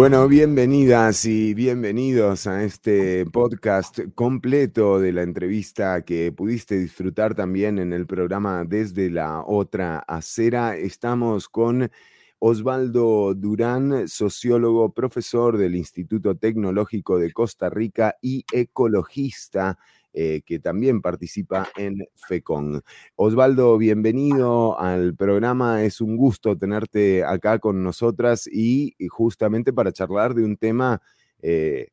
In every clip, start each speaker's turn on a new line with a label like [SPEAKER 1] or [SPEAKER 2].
[SPEAKER 1] Bueno, bienvenidas y bienvenidos a este podcast completo de la entrevista que pudiste disfrutar también en el programa Desde la Otra Acera. Estamos con Osvaldo Durán, sociólogo, profesor del Instituto Tecnológico de Costa Rica y ecologista. Eh, que también participa en FECON. Osvaldo, bienvenido al programa. Es un gusto tenerte acá con nosotras y, justamente para charlar de un tema eh,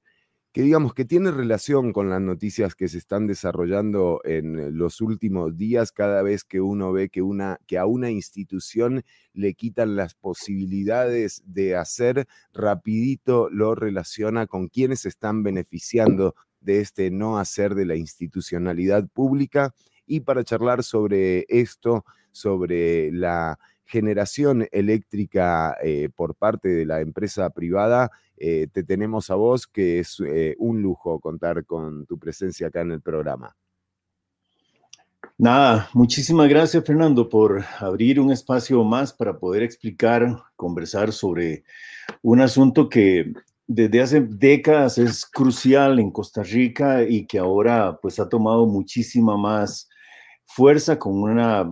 [SPEAKER 1] que digamos que tiene relación con las noticias que se están desarrollando en los últimos días, cada vez que uno ve que, una, que a una institución le quitan las posibilidades de hacer, rapidito lo relaciona con quienes están beneficiando de este no hacer de la institucionalidad pública y para charlar sobre esto, sobre la generación eléctrica eh, por parte de la empresa privada, eh, te tenemos a vos, que es eh, un lujo contar con tu presencia acá en el programa.
[SPEAKER 2] Nada, muchísimas gracias Fernando por abrir un espacio más para poder explicar, conversar sobre un asunto que desde hace décadas es crucial en Costa Rica y que ahora pues ha tomado muchísima más fuerza con una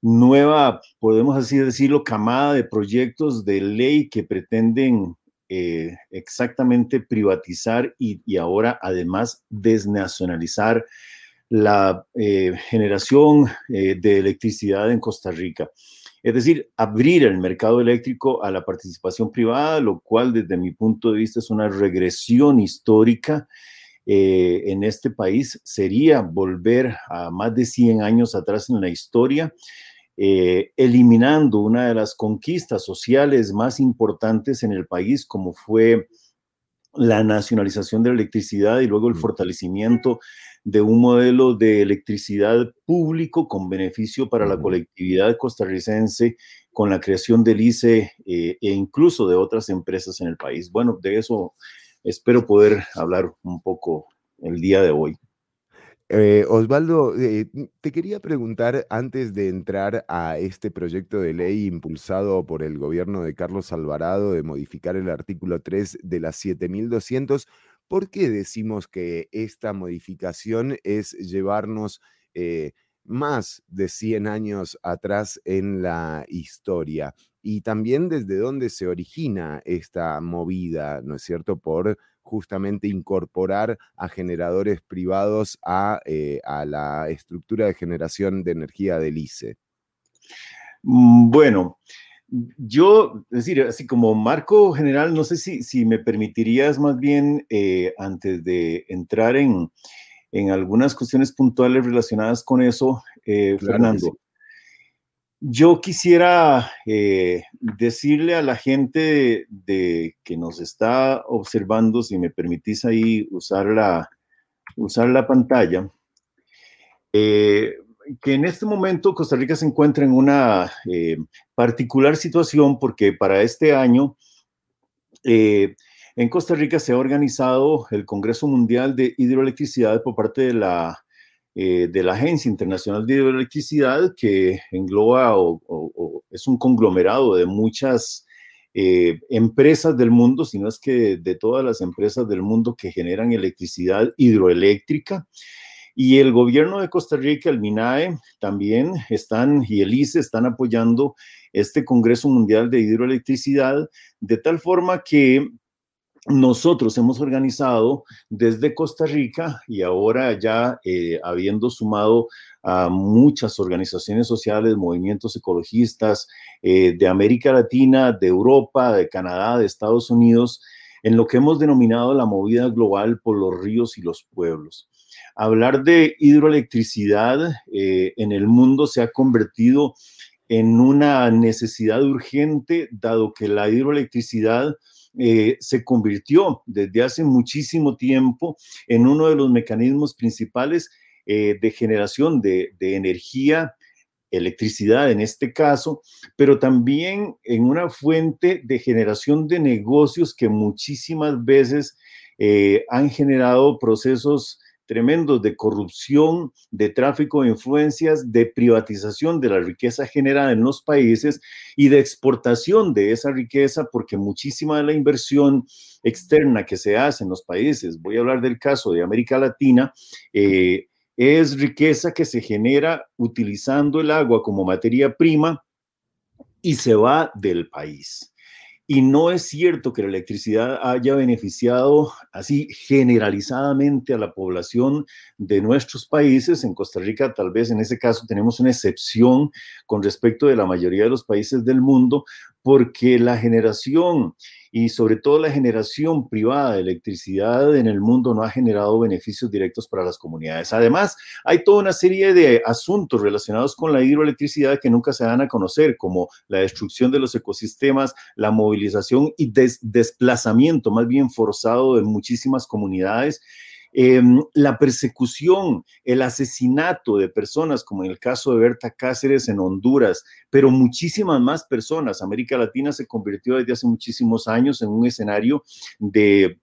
[SPEAKER 2] nueva, podemos así decirlo, camada de proyectos de ley que pretenden eh, exactamente privatizar y, ahora además desnacionalizar la eh, generación eh, de electricidad en Costa Rica. Es decir, abrir el mercado eléctrico a la participación privada, lo cual desde mi punto de vista es una regresión histórica eh, en este país, sería volver a más de 100 años atrás en la historia, eh, eliminando una de las conquistas sociales más importantes en el país, como fue la nacionalización de la electricidad y luego el mm. fortalecimiento de un modelo de electricidad público con beneficio para la colectividad costarricense, con la creación del ICE eh, e incluso de otras empresas en el país. Bueno, de eso espero poder hablar un poco el día de hoy.
[SPEAKER 1] Eh, Osvaldo, eh, te quería preguntar antes de entrar a este proyecto de ley impulsado por el gobierno de Carlos Alvarado de modificar el artículo 3 de la 7200, ¿Por qué decimos que esta modificación es llevarnos eh, más de 100 años atrás en la historia? Y también desde dónde se origina esta movida, ¿no es cierto? Por justamente incorporar a generadores privados a, eh, a la estructura de generación de energía del ICE.
[SPEAKER 2] Mm, bueno, yo, es decir, así como marco general, no sé si, si me permitirías más bien, eh, antes de entrar en, en, algunas cuestiones puntuales relacionadas con eso, eh, Fernando. Yo quisiera eh, decirle a la gente de, que nos está observando, si me permitís ahí usar la, usar la pantalla, que en este momento Costa Rica se encuentra en una eh, particular situación porque para este año eh, en Costa Rica se ha organizado el Congreso Mundial de Hidroelectricidad por parte de la, eh, de la Agencia Internacional de Hidroelectricidad que engloba o, es un conglomerado de muchas empresas del mundo, sino es que de todas las empresas del mundo que generan electricidad hidroeléctrica. Y el gobierno de Costa Rica, el MINAE, también están, y el ICE están apoyando este Congreso Mundial de Hidroelectricidad, de tal forma que nosotros hemos organizado desde Costa Rica y ahora ya eh, habiendo sumado a muchas organizaciones sociales, movimientos ecologistas eh, de América Latina, de Europa, de Canadá, de Estados Unidos, en lo que hemos denominado la movida global por los ríos y los pueblos. Hablar de hidroelectricidad eh, en el mundo se ha convertido en una necesidad urgente, dado que la hidroelectricidad eh, se convirtió desde hace muchísimo tiempo en uno de los mecanismos principales eh, de generación de, energía, electricidad en este caso, pero también en una fuente de generación de negocios que muchísimas veces han generado procesos tremendos de corrupción, de tráfico de influencias, de privatización de la riqueza generada en los países y de exportación de esa riqueza, porque muchísima de la inversión externa que se hace en los países, voy a hablar del caso de América Latina, eh, es riqueza que se genera utilizando el agua como materia prima y se va del país. Y no es cierto que la electricidad haya beneficiado así generalizadamente a la población de nuestros países. En Costa Rica, tal vez en ese caso, tenemos una excepción con respecto de la mayoría de los países del mundo, porque la generación y sobre todo la generación privada de electricidad en el mundo no ha generado beneficios directos para las comunidades. Además, hay toda una serie de asuntos relacionados con la hidroelectricidad que nunca se dan a conocer, como la destrucción de los ecosistemas, la movilización y desplazamiento más bien forzado de muchísimas comunidades Em, la persecución, el asesinato de personas, como en el caso de Berta Cáceres en Honduras, pero muchísimas más personas. América Latina se convirtió desde hace muchísimos años en un escenario de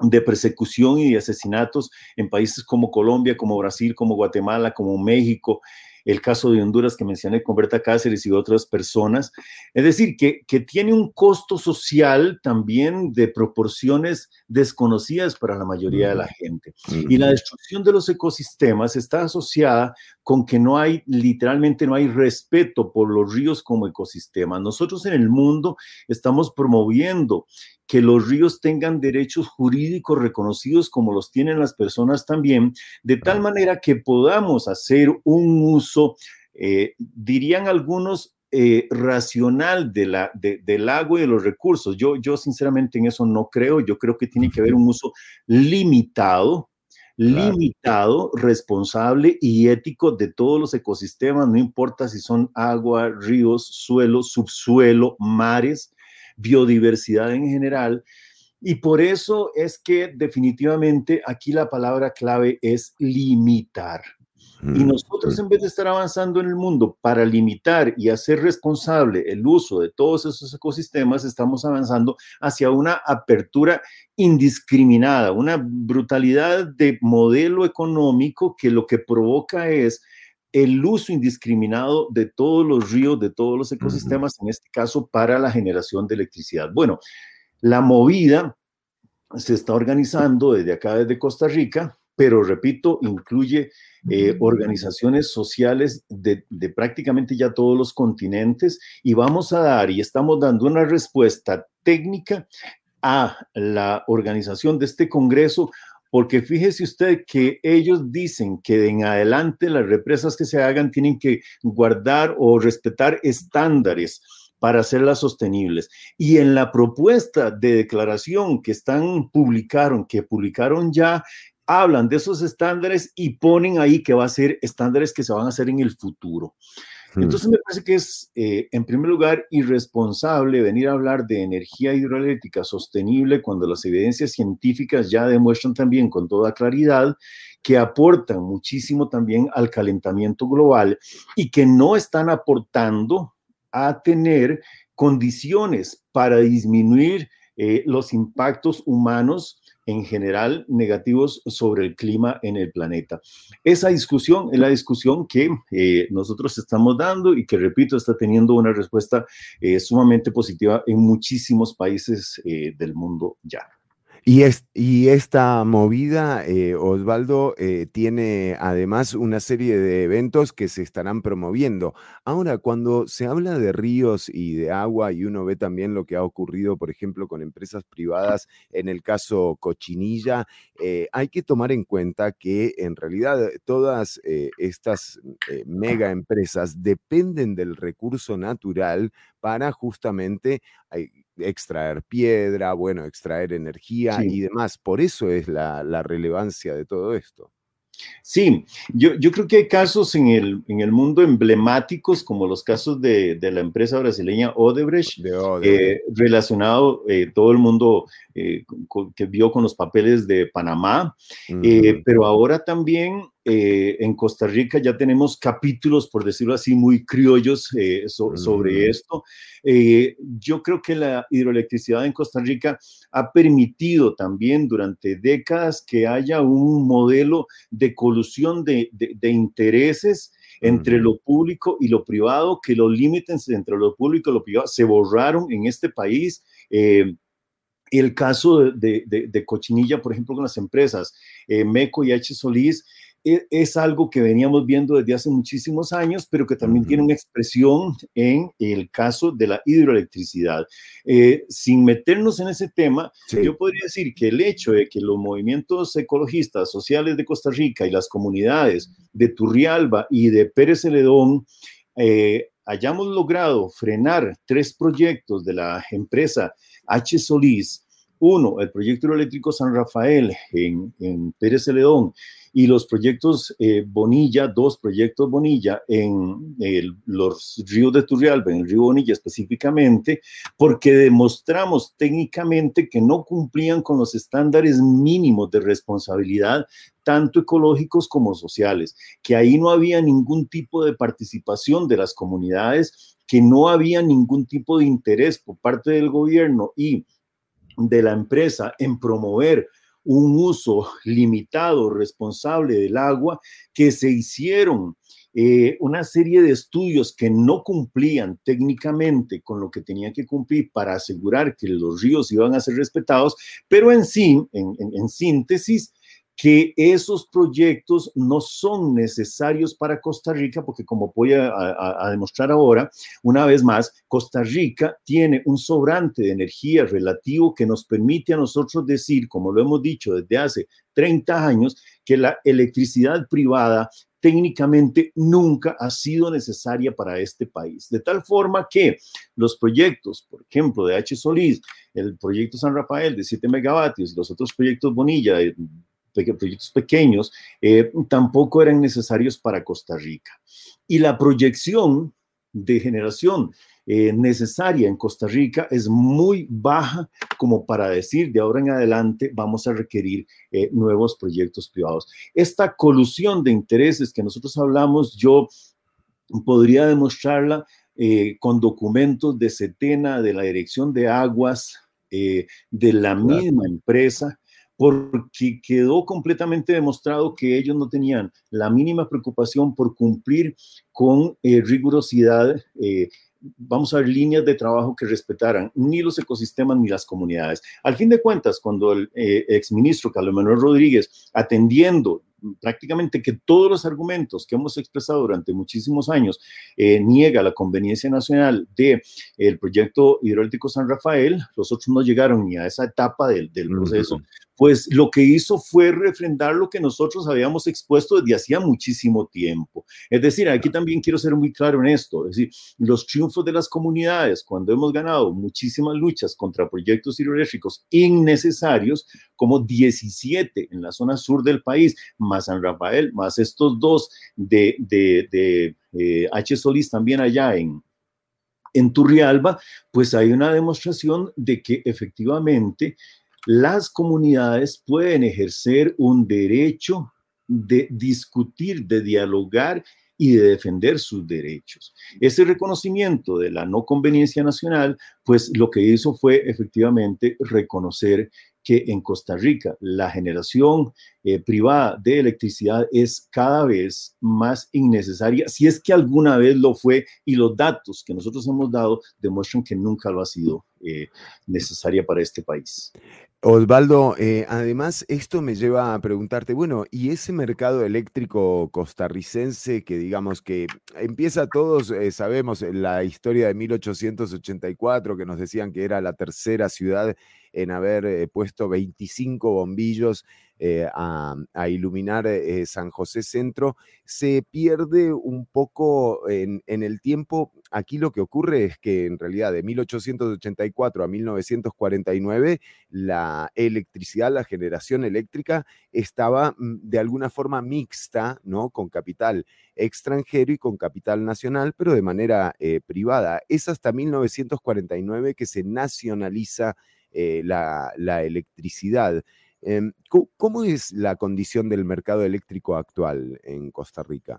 [SPEAKER 2] de persecución y de asesinatos en países como Colombia, como Brasil, como Guatemala, como México, el caso de Honduras que mencioné con Berta Cáceres y otras personas. Es decir, que, que tiene un costo social también de proporciones desconocidas para la mayoría de la gente. Y la destrucción de los ecosistemas está asociada con que no hay, literalmente no hay respeto por los ríos como ecosistemas. Nosotros en el mundo estamos promoviendo que los ríos tengan derechos jurídicos reconocidos como los tienen las personas también, de tal manera que podamos hacer un uso, eh, dirían algunos, eh, racional de la, del agua y de los recursos. Yo, yo sinceramente en eso no creo, yo creo que tiene que haber un uso limitado, limitado, responsable y ético de todos los ecosistemas, no importa si son agua, ríos, suelo, subsuelo, mares, biodiversidad en general. Y por eso es que definitivamente aquí la palabra clave es limitar. Y mm, nosotros en vez de estar avanzando en el mundo para limitar y hacer responsable el uso de todos esos ecosistemas, estamos avanzando hacia una apertura indiscriminada, una brutalidad de modelo económico que lo que provoca es el uso indiscriminado de todos los ríos, de todos los ecosistemas, en este caso para la generación de electricidad. Bueno, la movida se está organizando desde acá, desde Costa Rica, pero repito, incluye eh, organizaciones sociales de, de, prácticamente ya todos los continentes y vamos a dar y estamos dando una respuesta técnica a la organización de este Congreso porque fíjese usted que ellos dicen que en adelante las represas que se hagan tienen que guardar o respetar estándares para hacerlas sostenibles. Y en la propuesta de declaración que están publicaron, que publicaron ya, hablan de esos estándares y ponen ahí que va a ser estándares que se van a hacer en el futuro. Entonces me parece que es, eh, en primer lugar, irresponsable venir a hablar de energía hidroeléctrica sostenible cuando las evidencias científicas ya demuestran también con toda claridad que aportan muchísimo también al calentamiento global y que no están aportando a tener condiciones para disminuir eh, los impactos humanos en general negativos sobre el clima en el planeta. Esa discusión es la discusión que eh, nosotros estamos dando y que, repito, está teniendo una respuesta eh, sumamente positiva en muchísimos países eh, del mundo ya.
[SPEAKER 1] Y, y esta movida, eh, Osvaldo, eh, tiene además una serie de eventos que se estarán promoviendo. Ahora, cuando se habla de ríos y de agua y uno ve también lo que ha ocurrido, por ejemplo, con empresas privadas, en el caso Cochinilla, eh, hay que tomar en cuenta que en realidad todas estas mega empresas dependen del recurso natural para justamente extraer piedra, bueno, extraer energía y demás. Por eso es la, relevancia de todo esto.
[SPEAKER 2] Sí, yo, yo, creo que hay casos en el, en el mundo emblemáticos, como los casos de, la empresa brasileña Odebrecht, eh, relacionado eh, todo el mundo eh, que vio con los papeles de Panamá, pero ahora también eh, en Costa Rica ya tenemos capítulos, por decirlo así, muy criollos eh, sobre esto. Eh, yo creo que la hidroelectricidad en Costa Rica ha permitido también durante décadas que haya un modelo de colusión de, intereses entre lo público y lo privado, que los límites entre lo público y lo privado se borraron en este país el caso de, Cochinilla, por ejemplo, con las empresas MECO y H. Solís, es algo que veníamos viendo desde hace muchísimos años, pero que también tiene una expresión en el caso de la hidroelectricidad. Eh, sin meternos en ese tema, yo podría decir que el hecho de que los movimientos ecologistas sociales de Costa Rica y las comunidades de Turrialba y de Pérez Celedón eh, hayamos logrado frenar tres proyectos de la empresa H. Solís, uno, el proyecto hidroeléctrico San Rafael en, en Pérez Celedón, y los proyectos eh, Bonilla, dos proyectos Bonilla en los ríos de Turrialba, en el río Bonilla específicamente, porque demostramos técnicamente que no cumplían con los estándares mínimos de responsabilidad tanto ecológicos como sociales, que ahí no había ningún tipo de participación de las comunidades, que no había ningún tipo de interés por parte del gobierno y de la empresa en promover un uso limitado, responsable del agua, que se hicieron eh, una serie de estudios que no cumplían técnicamente con lo que tenían que cumplir para asegurar que los ríos iban a ser respetados, pero en sí, en síntesis, que esos proyectos no son necesarios para Costa Rica, porque como voy a, demostrar ahora, una vez más, Costa Rica tiene un sobrante de energía relativo que nos permite a nosotros decir, como lo hemos dicho desde hace 30 años, que la electricidad privada técnicamente nunca ha sido necesaria para este país. De tal forma que los proyectos, por ejemplo, de H. Solís, el proyecto San Rafael de 7 megavatios los otros proyectos Bonilla de proyectos pequeños, eh, tampoco eran necesarios para Costa Rica. Y la proyección de generación eh, necesaria en Costa Rica es muy baja como para decir de ahora en adelante vamos a requerir eh, nuevos proyectos privados. Esta colusión de intereses que nosotros hablamos, yo podría demostrarla con documentos de Setena, de la Dirección de Aguas, de la misma empresa, porque quedó completamente demostrado que ellos no tenían la mínima preocupación por cumplir con eh, rigurosidad. Eh, vamos a ver líneas de trabajo que respetaran ni los ecosistemas ni las comunidades. Al fin de cuentas, cuando el eh, exministro Carlos Manuel Rodríguez, atendiendo prácticamente que todos los argumentos que hemos expresado durante muchísimos años eh, niega la conveniencia nacional del el proyecto hidroeléctrico San Rafael, los otros no llegaron ni a esa etapa del, del proceso, pues lo que hizo fue refrendar lo que nosotros habíamos expuesto desde hacía muchísimo tiempo. Es decir, aquí también quiero ser muy claro en esto, es decir, los triunfos de las comunidades, cuando hemos ganado muchísimas luchas contra proyectos hidroeléctricos innecesarios, como 17 en la zona sur del país, más San Rafael, más estos dos de, de, eh, H. Solís también allá en, en Turrialba, pues hay una demostración de que efectivamente las comunidades pueden ejercer un derecho de discutir, de dialogar y de defender sus derechos. Ese reconocimiento de la no conveniencia nacional, pues lo que hizo fue efectivamente reconocer que en Costa Rica la generación eh, privada de electricidad es cada vez más innecesaria, si es que alguna vez lo fue, y los datos que nosotros hemos dado demuestran que nunca lo ha sido eh, necesaria para este país.
[SPEAKER 1] Osvaldo, eh, además esto me lleva a preguntarte, bueno, ¿y ese mercado eléctrico costarricense que digamos que empieza todos, sabemos la historia de 1884, que nos decían que era la tercera ciudad en haber eh, puesto 25 bombillos eh, a, iluminar eh, San José Centro, se pierde un poco en, el tiempo. Aquí lo que ocurre es que en realidad de 1884 a 1949 la electricidad, la generación eléctrica estaba mm, de alguna forma mixta, ¿no? Con capital extranjero y con capital nacional, pero de manera privada. Es hasta 1949 que se nacionaliza eh, la, electricidad. Em, ¿Cómo es la condición del mercado eléctrico actual en Costa Rica?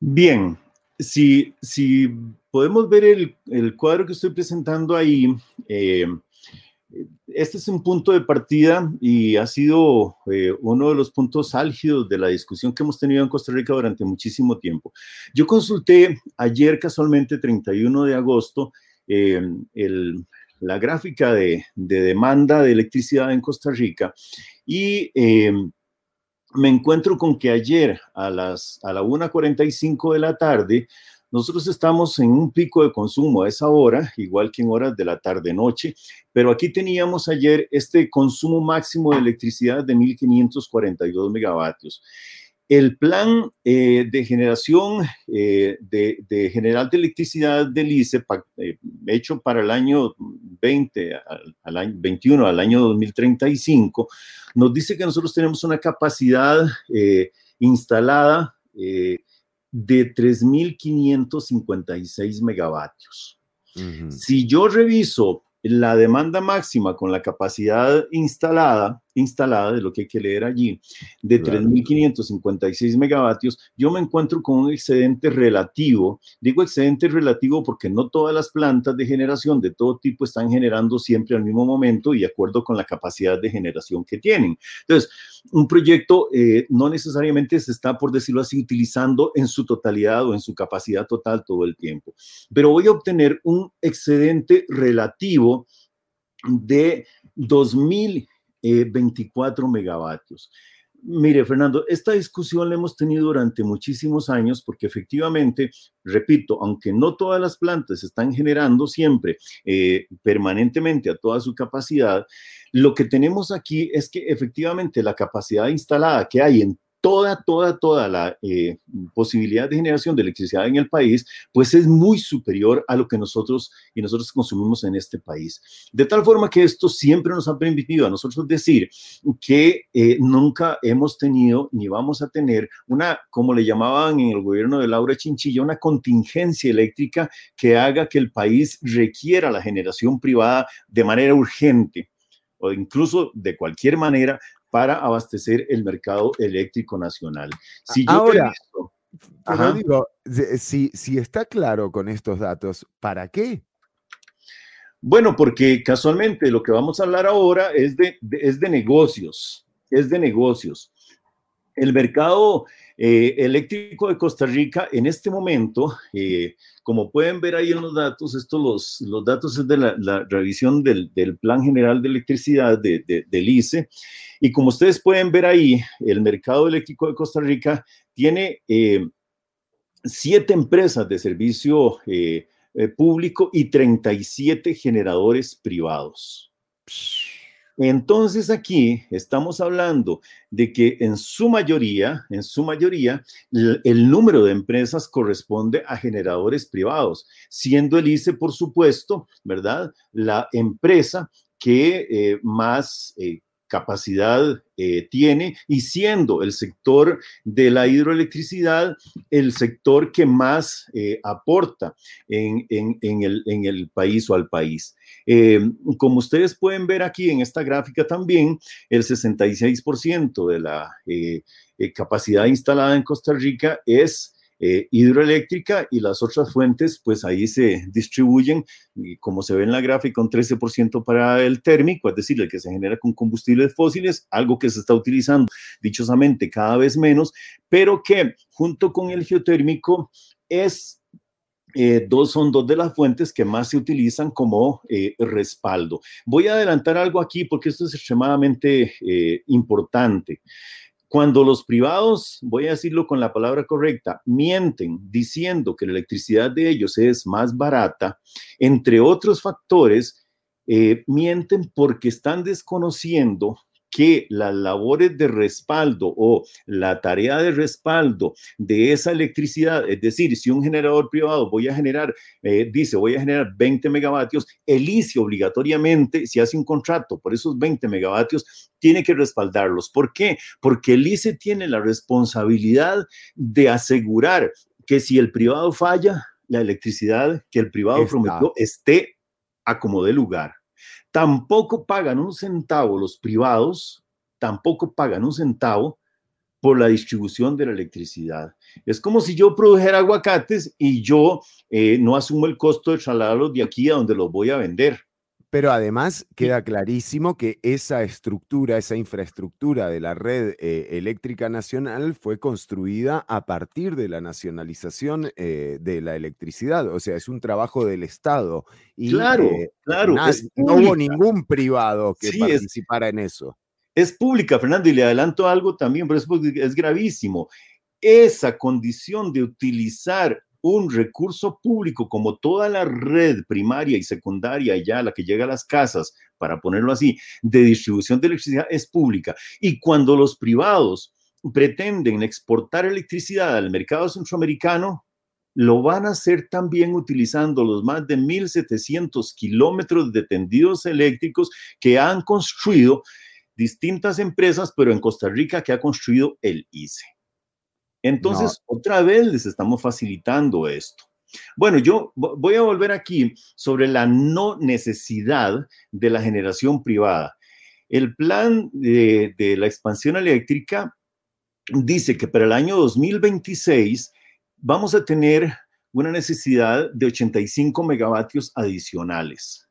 [SPEAKER 2] Bien, si, si podemos ver el, cuadro que estoy presentando ahí, eh, este es un punto de partida y ha sido eh, uno de los puntos álgidos de la discusión que hemos tenido en Costa Rica durante muchísimo tiempo. Yo consulté ayer casualmente, 31 de agosto, eh, la gráfica de, demanda de electricidad en Costa Rica y eh, me encuentro con que ayer a, las, a la 1.45 de la tarde nosotros estamos en un pico de consumo a esa hora, igual que en horas de la tarde-noche, pero aquí teníamos ayer este consumo máximo de electricidad de 1.542 megavatios. El plan eh, de generación eh, de, general de electricidad del ICE, eh, hecho para el año 20, al, año 21, al año 2035, nos dice que nosotros tenemos una capacidad instalada de 3.556 megavatios. Si yo reviso la demanda máxima con la capacidad instalada, instalada de lo que hay que leer allí, de 3.556 megavatios, yo me encuentro con un excedente relativo. Digo excedente relativo porque no todas las plantas de generación de todo tipo están generando siempre al mismo momento y de acuerdo con la capacidad de generación que tienen. Entonces, un proyecto eh, no necesariamente se está, por decirlo así, utilizando en su totalidad o en su capacidad total todo el tiempo, pero voy a obtener un excedente relativo de 2.024 megavatios. Mire, Fernando, esta discusión la hemos tenido durante muchísimos años porque efectivamente, repito, aunque no todas las plantas están generando siempre eh, permanentemente a toda su capacidad, lo que tenemos aquí es que efectivamente la capacidad instalada que hay en toda, toda, toda la eh, posibilidad de generación de electricidad en el país, pues es muy superior a lo que nosotros y nosotros consumimos en este país. De tal forma que esto siempre nos ha permitido a nosotros decir que eh, nunca hemos tenido ni vamos a tener una, como le llamaban en el gobierno de Laura Chinchilla, una contingencia eléctrica que haga que el país requiera la generación privada de manera urgente o incluso de cualquier manera para abastecer el mercado eléctrico nacional.
[SPEAKER 1] Si yo Ahora, pero digo, si, si está claro con estos datos, ¿para qué?
[SPEAKER 2] Bueno, porque casualmente lo que vamos a hablar ahora es de, es de negocios, es de negocios. El mercado eh, eléctrico de Costa Rica en este momento, eh, como pueden ver ahí en los datos, estos los, los datos es de la, revisión del, Plan General de Electricidad de, del ICE, y como ustedes pueden ver ahí, el mercado eléctrico de Costa Rica tiene eh, siete empresas de servicio público y 37 generadores privados. Entonces aquí estamos hablando de que en su mayoría, en su mayoría, el, número de empresas corresponde a generadores privados, siendo el ICE, por supuesto, ¿verdad? La empresa que eh, más eh, capacidad eh, tiene y siendo el sector de la hidroelectricidad el sector que más eh, aporta en, el, país o al país. Eh, como ustedes pueden ver aquí en esta gráfica también, el 66% de la capacidad instalada en Costa Rica es eh, hidroeléctrica y las otras fuentes, pues ahí se distribuyen, como se ve en la gráfica, un 13% para el térmico, es decir, el que se genera con combustibles fósiles, algo que se está utilizando dichosamente cada vez menos, pero que junto con el geotérmico es eh, dos son dos de las fuentes que más se utilizan como eh, respaldo. Voy a adelantar algo aquí porque esto es extremadamente importante. Cuando los privados, voy a decirlo con la palabra correcta, mienten diciendo que la electricidad de ellos es más barata, entre otros factores, eh, mienten porque están desconociendo que las labores de respaldo o la tarea de respaldo de esa electricidad, es decir, si un generador privado voy a generar, eh, dice, voy a generar 20 megavatios, el ICE obligatoriamente, si hace un contrato por esos 20 megavatios, tiene que respaldarlos. ¿Por qué? Porque el ICE tiene la responsabilidad de asegurar que si el privado falla, la electricidad que el privado prometió esté a como de lugar. Tampoco pagan un centavo los privados tampoco pagan un centavo por la distribución de la electricidad. Es como si yo produjera aguacates y yo eh, no asumo el costo de trasladarlos de aquí a donde los voy a vender.
[SPEAKER 1] Pero además queda clarísimo que esa estructura, esa infraestructura de la red eh, eléctrica nacional fue construida a partir de la nacionalización eh, de la electricidad. O sea, es un trabajo del Estado.
[SPEAKER 2] Y, claro, claro.
[SPEAKER 1] no hubo ningún privado que participara en eso
[SPEAKER 2] es pública, Fernando, y le adelanto algo también, pero es, es gravísimo. Esa condición de utilizar un recurso público como toda la red primaria y secundaria, ya la que llega a las casas, para ponerlo así, de distribución de electricidad es pública. Y cuando los privados pretenden exportar electricidad al mercado centroamericano, lo van a hacer también utilizando los más de 1.700 kilómetros de tendidos eléctricos que han construido distintas empresas, pero en Costa Rica que ha construido el ICE. Entonces, otra vez les estamos facilitando esto. Bueno, yo voy a volver aquí sobre la no necesidad de la generación privada. El plan de, de la expansión eléctrica dice que para el año 2026 vamos a tener una necesidad de 85 megavatios adicionales.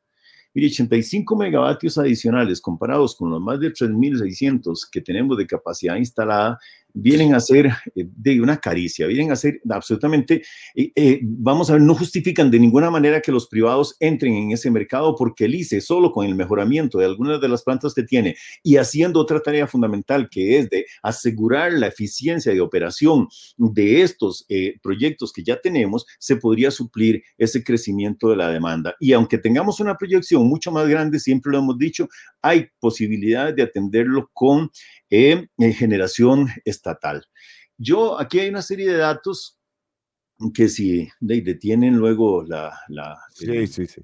[SPEAKER 2] Mire, 85 megavatios adicionales comparados con los más de 3.600 que tenemos de capacidad instalada, vienen a ser eh, de una caricia, vienen a ser absolutamente, eh, eh, vamos a ver, no justifican de ninguna manera que los privados entren en ese mercado porque el ICE, solo con el mejoramiento de algunas de las plantas que tiene y haciendo otra tarea fundamental que es de asegurar la eficiencia de operación de estos proyectos que ya tenemos, se podría suplir ese crecimiento de la demanda. Y aunque tengamos una proyección mucho más grande, siempre lo hemos dicho, hay posibilidades de atenderlo con en generación estatal. Yo, aquí hay una serie de datos que si detienen luego la,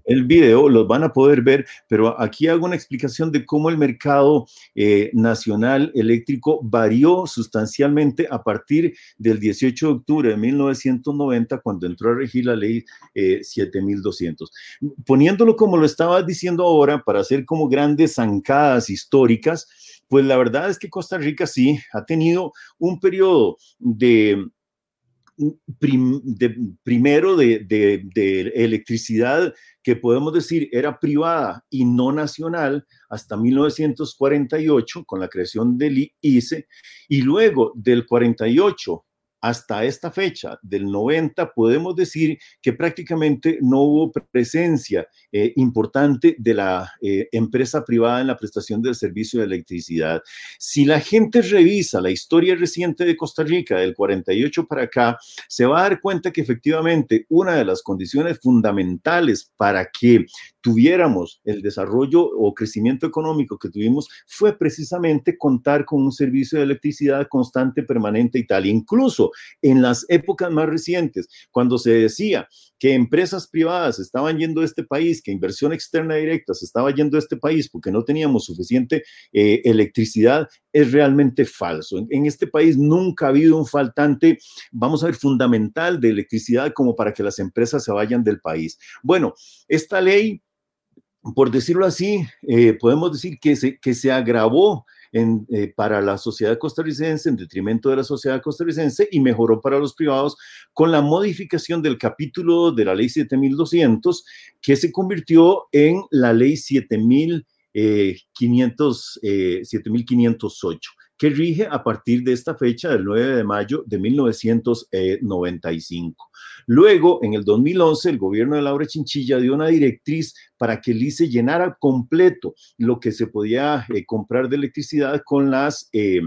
[SPEAKER 2] el, video, los van a poder ver, pero aquí hago una explicación de cómo el mercado eh, nacional eléctrico varió sustancialmente a partir del 18 de octubre de 1990, cuando entró a regir la ley 7200. Eh, Poniéndolo como lo estaba diciendo ahora, para hacer como grandes zancadas históricas, pues la verdad es que Costa Rica sí ha tenido un periodo de, primero de, electricidad que podemos decir era privada y no nacional hasta 1948 con la creación del ICE y luego del 48 hasta esta fecha del 90 podemos decir que prácticamente no hubo presencia eh, importante de la eh, empresa privada en la prestación del servicio de electricidad. Si la gente revisa la historia reciente de Costa Rica del 48 para acá, se va a dar cuenta que efectivamente una de las condiciones fundamentales para que tuviéramos el desarrollo o crecimiento económico que tuvimos fue precisamente contar con un servicio de electricidad constante, permanente y tal. Incluso en las épocas más recientes, cuando se decía que empresas privadas estaban yendo a este país, que inversión externa directa se estaba yendo a este país porque no teníamos suficiente eh, electricidad, es realmente falso. En, este país nunca ha habido un faltante, vamos a ver, fundamental de electricidad como para que las empresas se vayan del país. Bueno, esta ley por decirlo así, eh, podemos decir que se, que se agravó en, eh, para la sociedad costarricense en detrimento de la sociedad costarricense y mejoró para los privados con la modificación del capítulo de la ley 7200 que se convirtió en la ley 7500, eh, 7508 que rige a partir de esta fecha del 9 de mayo de 1995. Luego, en el 2011, el gobierno de Laura Chinchilla dio una directriz para que el ICE llenara completo lo que se podía eh, comprar de electricidad con las eh,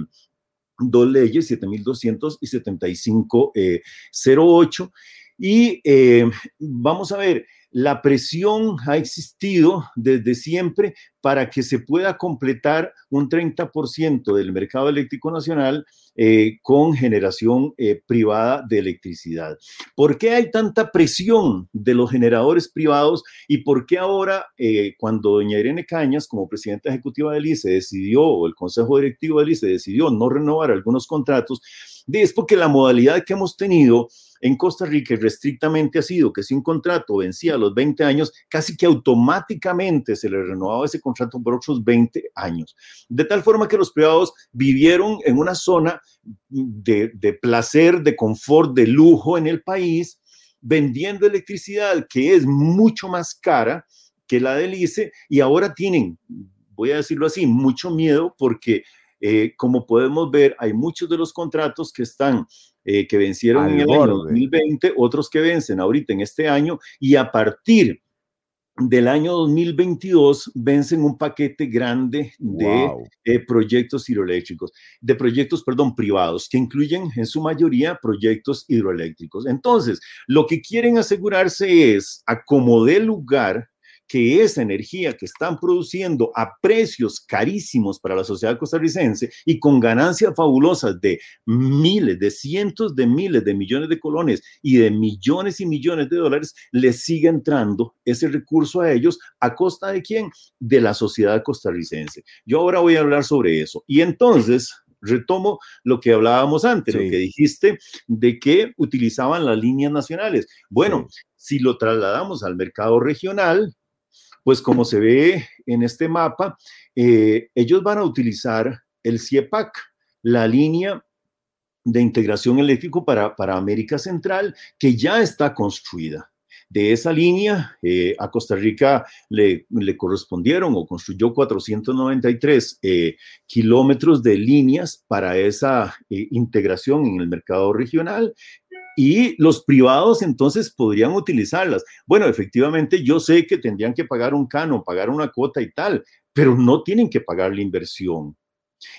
[SPEAKER 2] dos leyes, 7200 y 7508. y eh, vamos a ver, la presión ha existido desde siempre para que se pueda completar un 30% del mercado eléctrico nacional eh, con generación eh, privada de electricidad. ¿Por qué hay tanta presión de los generadores privados y por qué ahora, eh, cuando doña Irene Cañas, como presidenta ejecutiva del ICE, decidió, o el Consejo Directivo del ICE decidió no renovar algunos contratos, es porque la modalidad que hemos tenido en Costa Rica restrictamente ha sido que si un contrato vencía a los 20 años, casi que automáticamente se le renovaba ese contrato por otros 20 años. De tal forma que los privados vivieron en una zona de, de placer, de confort, de lujo en el país, vendiendo electricidad que es mucho más cara que la del ICE y ahora tienen, voy a decirlo así, mucho miedo porque eh, como podemos ver, hay muchos de los contratos que están, eh, que vencieron en el año 2020, otros que vencen ahorita en este año, y a partir del año 2022 vencen un paquete grande de eh, proyectos hidroeléctricos, de proyectos, perdón, privados, que incluyen en su mayoría proyectos hidroeléctricos. Entonces, lo que quieren asegurarse es, a como dé lugar, que esa energía que están produciendo a precios carísimos para la sociedad costarricense y con ganancias fabulosas de miles, de cientos de miles de millones de colones y de millones y millones de dólares, les siga entrando ese recurso a ellos a costa de quién? De la sociedad costarricense. Yo ahora voy a hablar sobre eso. Y entonces, retomo lo que hablábamos antes, lo que dijiste de que utilizaban las líneas nacionales. Bueno, si lo trasladamos al mercado regional, pues como se ve en este mapa, eh, ellos van a utilizar el CIEPAC, la línea de integración eléctrico para, para América Central, que ya está construida. De esa línea, eh, a Costa Rica le, correspondieron o construyó 493 eh, kilómetros de líneas para esa integración en el mercado regional y los privados entonces podrían utilizarlas. Bueno, efectivamente yo sé que tendrían que pagar un cano, pagar una cuota y tal, pero no tienen que pagar la inversión.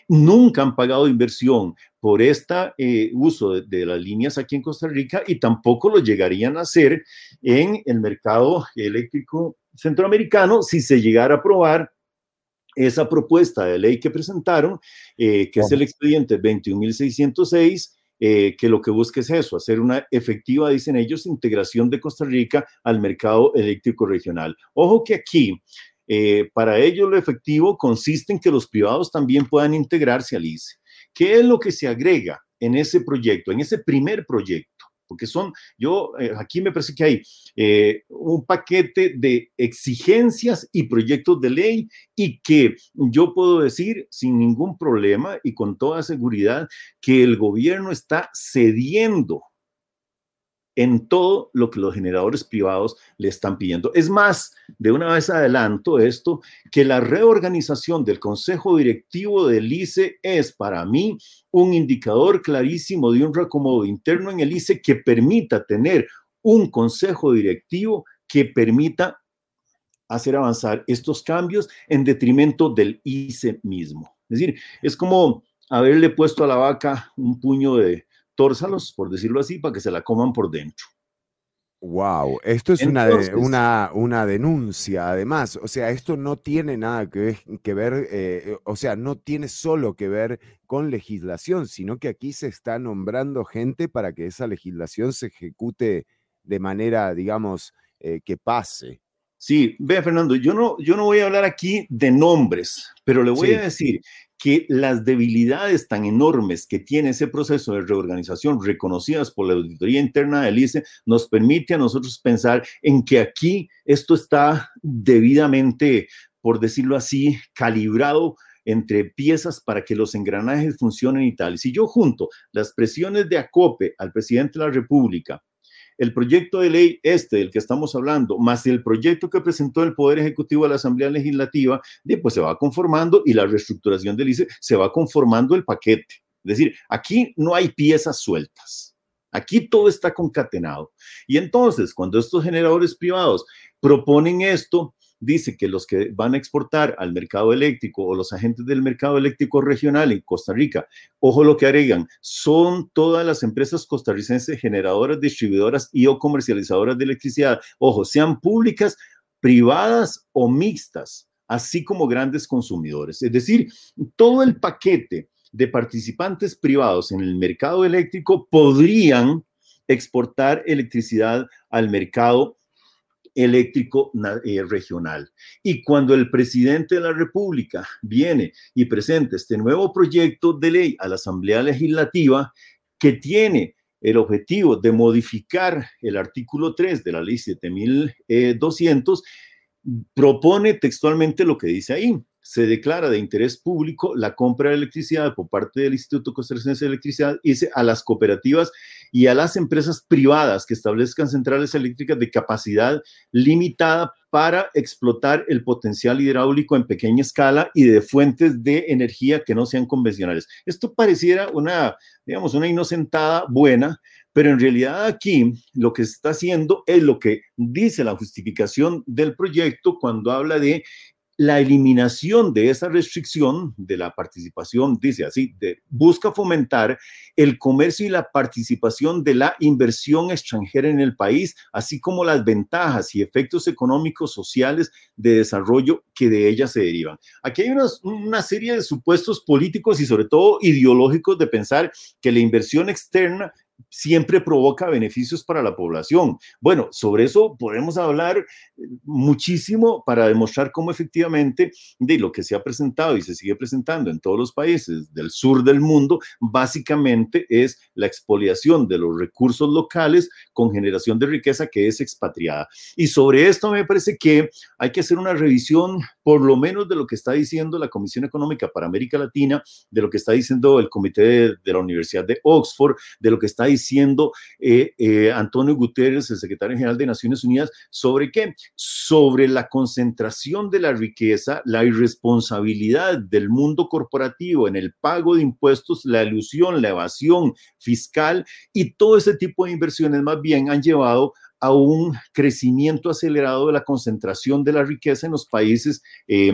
[SPEAKER 2] Nunca han pagado inversión por este uso de, de, las líneas aquí en Costa Rica y tampoco lo llegarían a hacer en el mercado eléctrico centroamericano si se llegara a aprobar esa propuesta de ley que presentaron, eh, que es el expediente 21.606 eh, que lo que busca es eso, hacer una efectiva, dicen ellos, integración de Costa Rica al mercado eléctrico regional. Ojo que aquí, eh, para ello lo efectivo consiste en que los privados también puedan integrarse al ICE. ¿Qué es lo que se agrega en ese proyecto, en ese primer proyecto? Porque son, yo, eh, aquí me parece que hay eh, un paquete de exigencias y proyectos de ley y que yo puedo decir sin ningún problema y con toda seguridad que el gobierno está cediendo en todo lo que los generadores privados le están pidiendo. Es más, de una vez adelanto esto, que la reorganización del Consejo Directivo del ICE es para mí un indicador clarísimo de un reacomodo interno en el ICE que permita tener un Consejo Directivo que permita hacer avanzar estos cambios en detrimento del ICE mismo. Es decir, es como haberle puesto a la vaca un puño de, tórsalos, por decirlo así, para que se la coman por dentro.
[SPEAKER 1] Wow, esto es una, una, una, denuncia, además, o sea, esto no tiene nada que, que ver, eh, o sea, no tiene solo que ver con legislación, sino que aquí se está nombrando gente para que esa legislación se ejecute de manera, digamos, eh, que pase.
[SPEAKER 2] Sí, ve Fernando, yo no, yo no voy a hablar aquí de nombres, pero le voy a decir que las debilidades tan enormes que tiene ese proceso de reorganización reconocidas por la auditoría interna del ICE nos permite a nosotros pensar en que aquí esto está debidamente, por decirlo así, calibrado entre piezas para que los engranajes funcionen y tal. Si yo junto las presiones de acope al presidente de la República, el proyecto de ley este del que estamos hablando, más el proyecto que presentó el Poder Ejecutivo a la Asamblea Legislativa, pues se va conformando y la reestructuración del ICE se va conformando el paquete. Es decir, aquí no hay piezas sueltas. Aquí todo está concatenado. Y entonces, cuando estos generadores privados proponen esto, dice que los que van a exportar al mercado eléctrico o los agentes del mercado eléctrico regional en Costa Rica, ojo lo que agregan, son todas las empresas costarricenses generadoras, distribuidoras y o comercializadoras de electricidad, ojo, sean públicas, privadas o mixtas, así como grandes consumidores. Es decir, todo el paquete de participantes privados en el mercado eléctrico podrían exportar electricidad al mercado eléctrico eh, regional. Y cuando el presidente de la República viene y presenta este nuevo proyecto de ley a la Asamblea Legislativa, que tiene el objetivo de modificar el artículo 3 de la ley 7200 propone textualmente lo que dice ahí. Se declara de interés público la compra de electricidad por parte del Instituto Costarricense de Electricidad dice a las cooperativas y a las empresas privadas que establezcan centrales eléctricas de capacidad limitada para explotar el potencial hidráulico en pequeña escala y de fuentes de energía que no sean convencionales. Esto pareciera una, digamos, una inocentada buena, pero en realidad aquí lo que se está haciendo es lo que dice la justificación del proyecto cuando habla de la eliminación de esa restricción de la participación, dice así, busca fomentar el comercio y la participación de la inversión extranjera en el país, así como las ventajas y efectos económicos sociales de desarrollo que de ella se derivan. Aquí hay una, una serie de supuestos políticos y sobre todo ideológicos de pensar que la inversión externa siempre provoca beneficios para la población. Bueno, sobre eso podemos hablar eh, muchísimo para demostrar cómo efectivamente de lo que se ha presentado y se sigue presentando en todos los países del sur del mundo, básicamente es la expoliación de los recursos locales con generación de riqueza que es expatriada. Y sobre esto me parece que hay que hacer una revisión por lo menos de lo que está diciendo la Comisión Económica para América Latina, de lo que está diciendo el Comité de, la Universidad de Oxford, de lo que está diciendo eh, eh, Antonio Guterres, el secretario general de Naciones Unidas, sobre qué? Sobre la concentración de la riqueza, la irresponsabilidad del mundo corporativo en el pago de impuestos, la ilusión, la evasión fiscal y todo ese tipo de inversiones más bien han llevado a un crecimiento acelerado de la concentración de la riqueza en los países eh,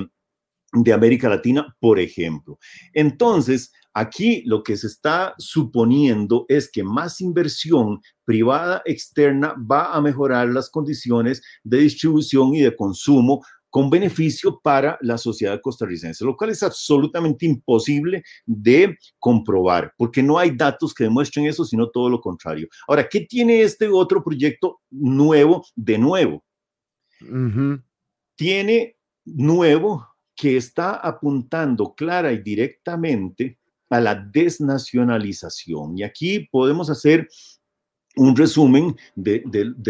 [SPEAKER 2] de América Latina, por ejemplo. Entonces, Aquí lo que se está suponiendo es que más inversión privada externa va a mejorar las condiciones de distribución y de consumo con beneficio para la sociedad costarricense, lo cual es absolutamente imposible de comprobar, porque no hay datos que demuestren eso, sino todo lo contrario. Ahora, ¿qué tiene este otro proyecto nuevo de nuevo? Tiene nuevo que está apuntando clara y directamente a la desnacionalización. Y aquí podemos hacer un resumen de,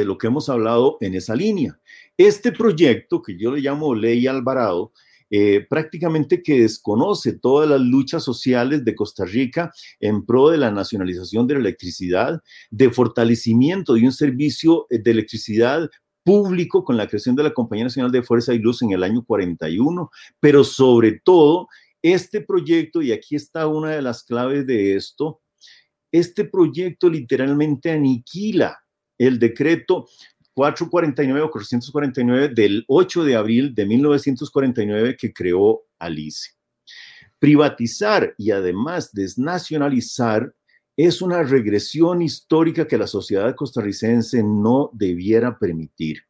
[SPEAKER 2] lo que hemos hablado en esa línea. Este proyecto, que yo le llamo Ley Alvarado, eh, prácticamente que desconoce todas las luchas sociales de Costa Rica en pro de la nacionalización de la electricidad, de fortalecimiento de un servicio de electricidad público con la creación de la Compañía Nacional de Fuerza y Luz en el año 41, pero sobre todo este proyecto, y aquí está una de las claves de esto, este proyecto literalmente aniquila el decreto 449 o 449 del 8 de abril de 1949 que creó Alice. Privatizar y además desnacionalizar es una regresión histórica que la sociedad costarricense no debiera permitir.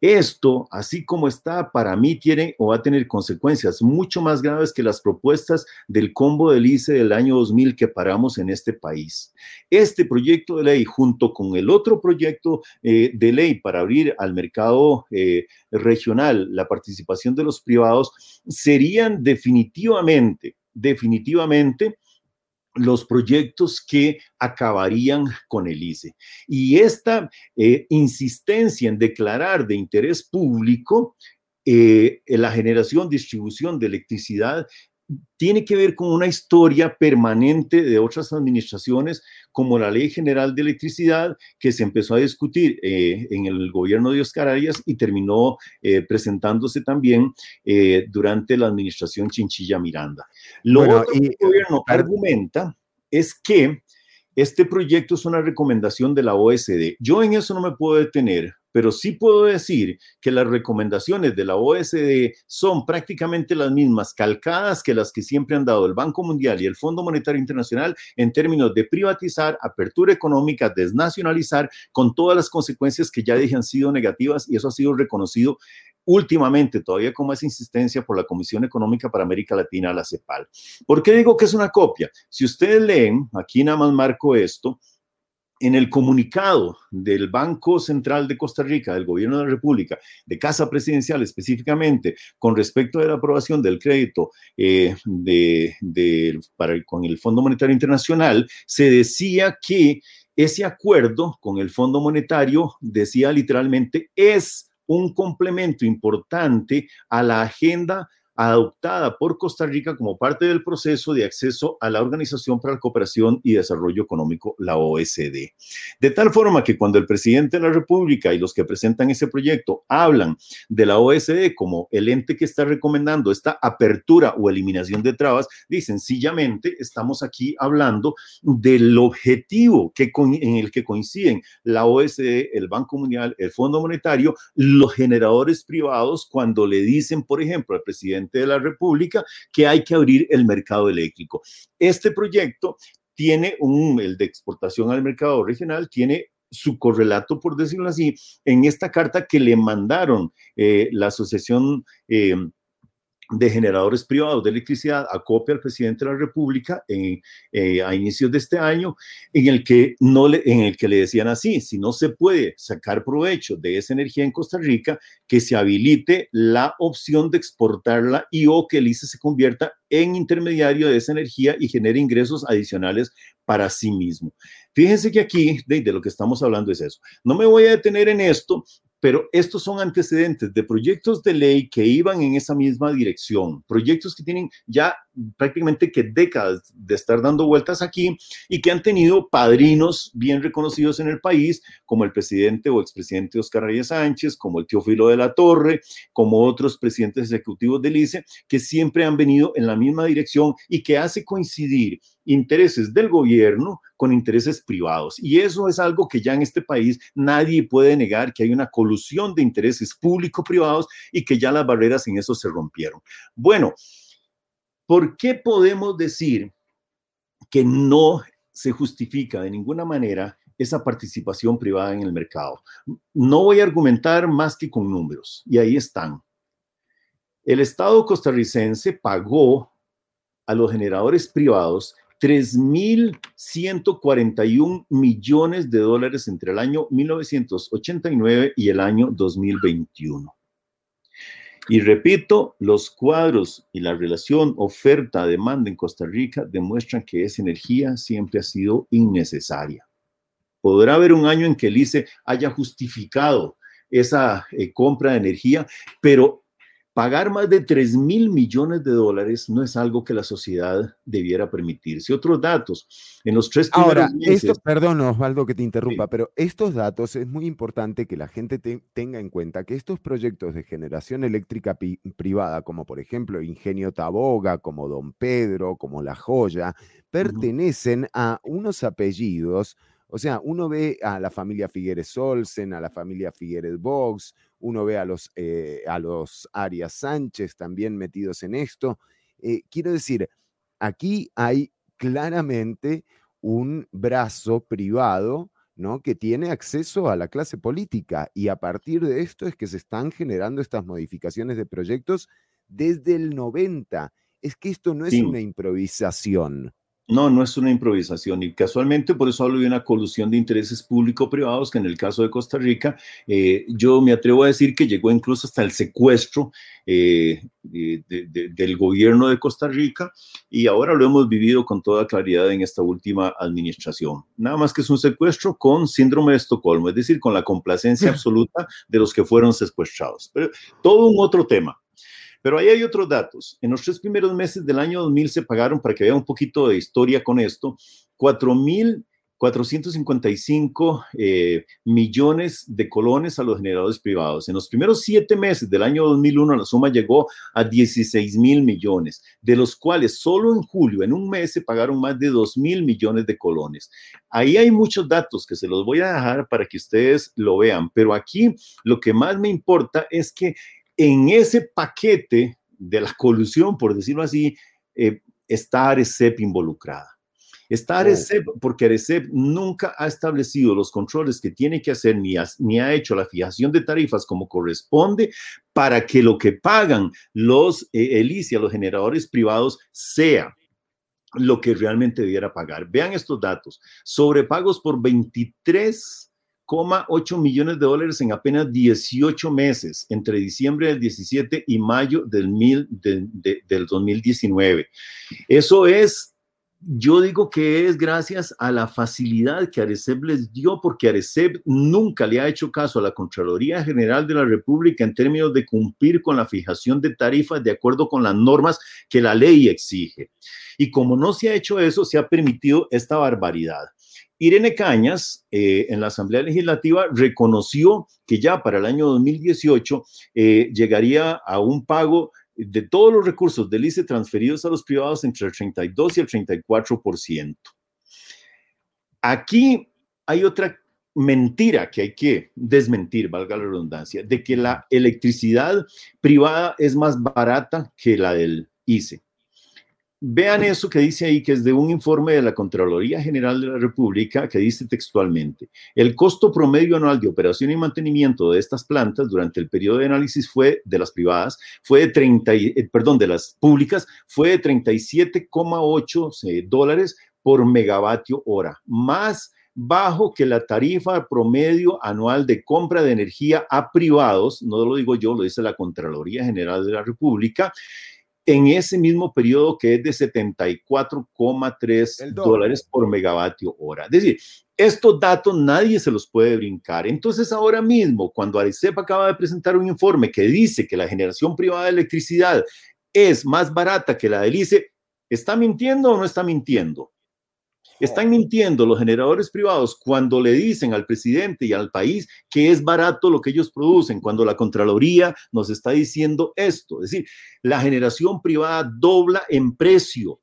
[SPEAKER 2] Esto, así como está, para mí tiene o va a tener consecuencias mucho más graves que las propuestas del combo del ICE del año 2000 que paramos en este país. Este proyecto de ley, junto con el otro proyecto eh, de ley para abrir al mercado eh, regional la participación de los privados, serían definitivamente, definitivamente los proyectos que acabarían con el ICE. Y esta eh, insistencia en declarar de interés público eh, la generación, distribución de electricidad tiene que ver con una historia permanente de otras administraciones, como la Ley General de Electricidad, que se empezó a discutir eh, en el gobierno de Oscar Arias y terminó presentándose también durante la administración Chinchilla Miranda. Lo que el gobierno argumenta es que este proyecto es una recomendación de la OSD. Yo en eso no me puedo detener, pero sí puedo decir que las recomendaciones de la OSD son prácticamente las mismas, calcadas que las que siempre han dado el Banco Mundial y el Fondo Monetario Internacional en términos de privatizar, apertura económica, desnacionalizar, con todas las consecuencias que ya dije han sido negativas y eso ha sido reconocido últimamente todavía con más insistencia por la Comisión Económica para América Latina, la CEPAL. ¿Por qué digo que es una copia? Si ustedes leen, aquí nada más marco esto, en el comunicado del Banco Central de Costa Rica, del Gobierno de la República, de Casa Presidencial específicamente, con respecto a la aprobación del crédito eh, para, con el Fondo Monetario Internacional, se decía que ese acuerdo con el Fondo Monetario decía literalmente es un complemento importante a la agenda adoptada por Costa Rica como parte del proceso de acceso a la Organización para la Cooperación y Desarrollo Económico, la OSD. De tal forma que cuando el presidente de la República y los que presentan ese proyecto hablan de la OSD como el ente que está recomendando esta apertura o eliminación de trabas, dicen sencillamente estamos aquí hablando del objetivo que en el que coinciden la OSD, el Banco Mundial, el Fondo Monetario, los generadores privados cuando le dicen, por ejemplo, al presidente de la República que hay que abrir el mercado eléctrico. Este proyecto tiene un, el de exportación al mercado regional, tiene su correlato, por decirlo así, en esta carta que le mandaron eh, la Asociación eh, de generadores privados de electricidad acopia al presidente de la República eh, a inicios de este año, en el, que no le, en el que le decían así, si no se puede sacar provecho de esa energía en Costa Rica, que se habilite la opción de exportarla y o que el ICE se convierta en intermediario de esa energía y genere ingresos adicionales para sí mismo. Fíjense que aquí de, de, lo que estamos hablando es eso. No me voy a detener en esto pero estos son antecedentes de proyectos de ley que iban en esa misma dirección, proyectos que tienen ya prácticamente que décadas de estar dando vueltas aquí y que han tenido padrinos bien reconocidos en el país, como el presidente o expresidente Oscar Reyes Sánchez, como el Teófilo de la Torre, como otros presidentes ejecutivos del ICE, que siempre han venido en la misma dirección y que hace coincidir intereses del gobierno con intereses privados. Y eso es algo que ya en este país nadie puede negar, que hay una colusión de intereses público-privados y que ya las barreras en eso se rompieron. Bueno, ¿Por qué podemos decir que no se justifica de ninguna manera esa participación privada en el mercado? No voy a argumentar más que con números, y ahí están. El Estado costarricense pagó a los generadores privados 3.141 millones de dólares entre el año 1989 y el año 2021. Y repito, los cuadros y la relación oferta-demanda en Costa Rica demuestran que esa energía siempre ha sido innecesaria. Podrá haber un año en que el ICE haya justificado esa eh, compra de energía, pero Pagar más de 3 mil millones de dólares no es algo que la sociedad debiera permitirse. Otros datos, en los tres
[SPEAKER 1] primeros Ahora, meses... Esto, perdón, Osvaldo, que te interrumpa, pero estos datos es muy importante que la gente tenga en cuenta que estos proyectos de generación eléctrica privada, como por ejemplo Ingenio Taboga, como Don Pedro, como La Joya, pertenecen a unos apellidos o sea, uno ve a la familia Figueres Olsen, a la familia Figueres Vox, uno ve a los, eh, a los Arias Sánchez también metidos en esto. Eh, quiero decir, aquí hay claramente un brazo privado ¿no? que tiene acceso a la clase política y a partir de esto es que se están generando estas modificaciones de proyectos desde el 90. Es que esto no es una improvisación.
[SPEAKER 2] No, no es una improvisación y casualmente por eso hablo de una colusión de intereses público-privados que en el caso de Costa Rica eh, yo me atrevo a decir que llegó incluso hasta el secuestro eh, del gobierno de Costa Rica y ahora lo hemos vivido con toda claridad en esta última administración. Nada más que es un secuestro con síndrome de Estocolmo, es decir, con la complacencia absoluta de los que fueron secuestrados. Pero todo un otro tema. Pero ahí hay otros datos. En los tres primeros meses del año 2000 se pagaron, para que vean un poquito de historia con esto, 4.455 eh, millones de colones a los generadores privados. En los primeros siete meses del año 2001 la suma llegó a 16 mil millones, de los cuales solo en julio, en un mes, se pagaron más de 2 mil millones de colones. Ahí hay muchos datos que se los voy a dejar para que ustedes lo vean, pero aquí lo que más me importa es que en ese paquete de la colusión, por decirlo así, eh, está Arecep involucrada. Está Arecep porque Arecep nunca ha establecido los controles que tiene que hacer ni ha, hecho la fijación de tarifas como corresponde para que lo que pagan los eh, los generadores privados, sea lo que realmente debiera pagar. Vean estos datos. Sobrepagos por 23 8 millones de dólares en apenas 18 meses, entre diciembre del 17 y mayo del, mil, del 2019. Eso es yo digo que es gracias a la facilidad que Arecep les dio, porque Arecep nunca le ha hecho caso a la Contraloría General de la República en términos de cumplir con la fijación de tarifas de acuerdo con las normas que la ley exige. Y como no se ha hecho eso, se ha permitido esta barbaridad. Irene Cañas, eh, en la Asamblea Legislativa, reconoció que ya para el año 2018 eh, llegaría a un pago de todos los recursos del ICE transferidos a los privados entre el 32 y el 34%. Aquí hay otra mentira que hay que desmentir, valga la redundancia, de que la electricidad privada es más barata que la del ICE. Vean eso que dice ahí, que es de un informe de la Contraloría General de la República, que dice textualmente, el costo promedio anual de operación y mantenimiento de estas plantas durante el periodo de análisis fue de las privadas, fue de 30, eh, perdón, de las públicas, fue de 37,8 dólares por megavatio hora, más bajo que la tarifa promedio anual de compra de energía a privados, no lo digo yo, lo dice la Contraloría General de la República, en ese mismo periodo que es de 74,3 dólares por megavatio hora. Es decir, estos datos nadie se los puede brincar. Entonces, ahora mismo, cuando Arecep acaba de presentar un informe que dice que la generación privada de electricidad es más barata que la del ICE, ¿está mintiendo o no está mintiendo? Están mintiendo los generadores privados cuando le dicen al presidente y al país que es barato lo que ellos producen, cuando la Contraloría nos está diciendo esto. Es decir, la generación privada dobla en precio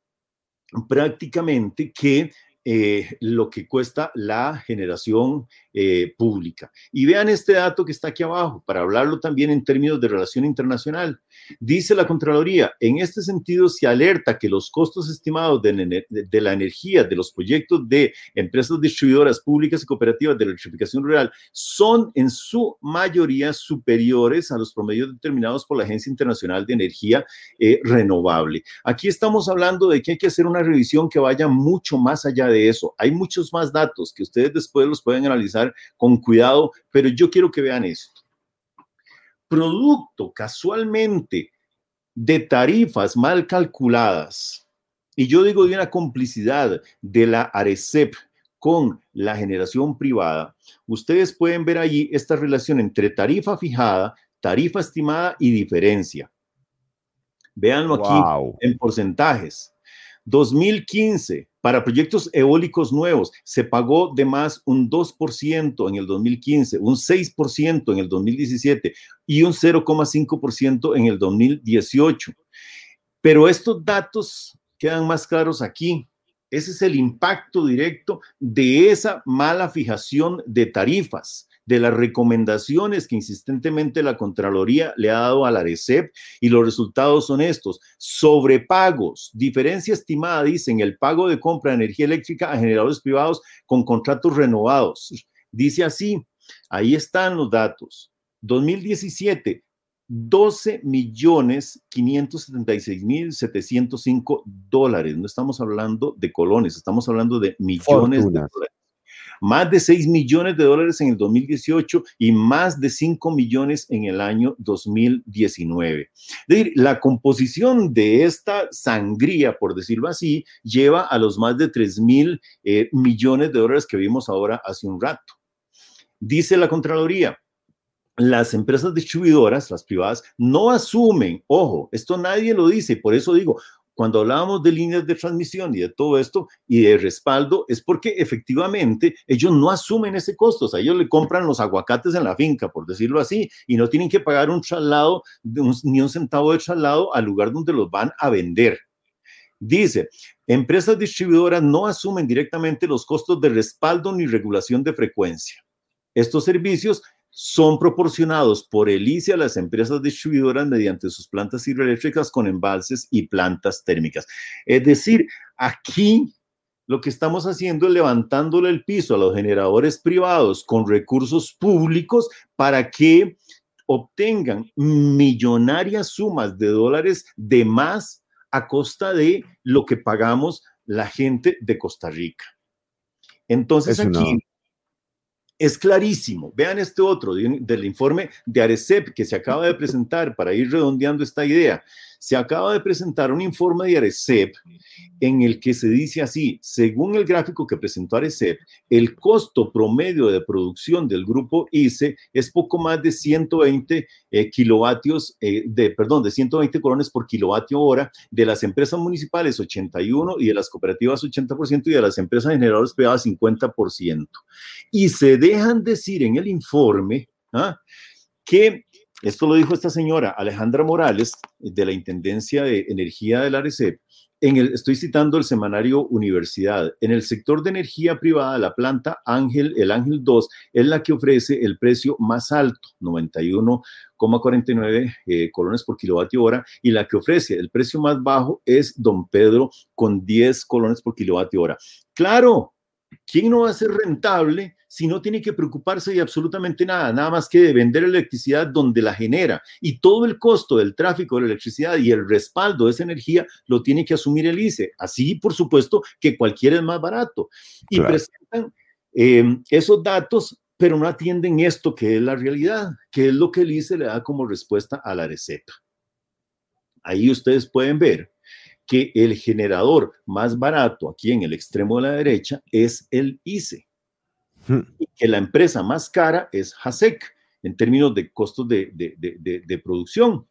[SPEAKER 2] prácticamente que eh, lo que cuesta la generación eh, pública. Y vean este dato que está aquí abajo, para hablarlo también en términos de relación internacional. Dice la Contraloría, en este sentido se alerta que los costos estimados de, de la energía de los proyectos de empresas distribuidoras públicas y cooperativas de electrificación rural son en su mayoría superiores a los promedios determinados por la Agencia Internacional de Energía eh, Renovable. Aquí estamos hablando de que hay que hacer una revisión que vaya mucho más allá de eso. Hay muchos más datos que ustedes después los pueden analizar con cuidado, pero yo quiero que vean esto. Producto casualmente de tarifas mal calculadas, y yo digo de una complicidad de la ARECEP con la generación privada, ustedes pueden ver allí esta relación entre tarifa fijada, tarifa estimada y diferencia. Véanlo aquí en porcentajes. 2015, para proyectos eólicos nuevos, se pagó de más un 2% en el 2015, un 6% en el 2017 y un 0,5% en el 2018. Pero estos datos quedan más claros aquí. Ese es el impacto directo de esa mala fijación de tarifas de las recomendaciones que insistentemente la Contraloría le ha dado a la ARECEP y los resultados son estos. Sobrepagos, diferencia estimada, dicen, el pago de compra de energía eléctrica a generadores privados con contratos renovados. Dice así, ahí están los datos. 2017, 12 millones 576 mil 705 dólares. No estamos hablando de colones, estamos hablando de millones de dólares más de 6 millones de dólares en el 2018 y más de 5 millones en el año 2019. Es decir, la composición de esta sangría, por decirlo así, lleva a los más de 3 mil eh, millones de dólares que vimos ahora hace un rato. Dice la Contraloría, las empresas distribuidoras, las privadas, no asumen, ojo, esto nadie lo dice, por eso digo, cuando hablábamos de líneas de transmisión y de todo esto y de respaldo, es porque efectivamente ellos no asumen ese costo. O sea, ellos le compran los aguacates en la finca, por decirlo así, y no tienen que pagar un traslado, ni un centavo de traslado al lugar donde los van a vender. Dice, empresas distribuidoras no asumen directamente los costos de respaldo ni regulación de frecuencia. Estos servicios son proporcionados por el ICE a las empresas distribuidoras mediante sus plantas hidroeléctricas con embalses y plantas térmicas. Es decir, aquí lo que estamos haciendo es levantándole el piso a los generadores privados con recursos públicos para que obtengan millonarias sumas de dólares de más a costa de lo que pagamos la gente de Costa Rica. Entonces aquí es clarísimo. Vean este otro del informe de Arecep que se acaba de presentar para ir redondeando esta idea. Se acaba de presentar un informe de Arecep en el que se dice así, según el gráfico que presentó Arecep, el costo promedio de producción del grupo ICE es poco más de 120 eh, kilovatios, eh, de, perdón, de 120 colones por kilovatio hora, de las empresas municipales 81 y de las cooperativas 80% y de las empresas generadores privadas 50%. Y se dejan decir en el informe ¿ah? que esto lo dijo esta señora Alejandra Morales de la Intendencia de Energía del ARECEP. En el, estoy citando el semanario Universidad. En el sector de energía privada, la planta Ángel, el Ángel 2, es la que ofrece el precio más alto, 91,49 eh, colones por kilovatio hora, y la que ofrece el precio más bajo es Don Pedro con 10 colones por kilovatio hora. Claro, ¿quién no va a ser rentable si no tiene que preocuparse de absolutamente nada, nada más que de vender electricidad donde la genera? Y todo el costo del tráfico de la electricidad y el respaldo de esa energía lo tiene que asumir el ICE. Así, por supuesto, que cualquiera es más barato. Y presentan em, esos datos, pero no atienden esto que es la realidad, que es lo que el ICE le da como respuesta a la receta. Ahí ustedes pueden ver que el generador más barato aquí en el extremo de la derecha es el ICE que la empresa más cara es HASEC en términos de costos de, de, producción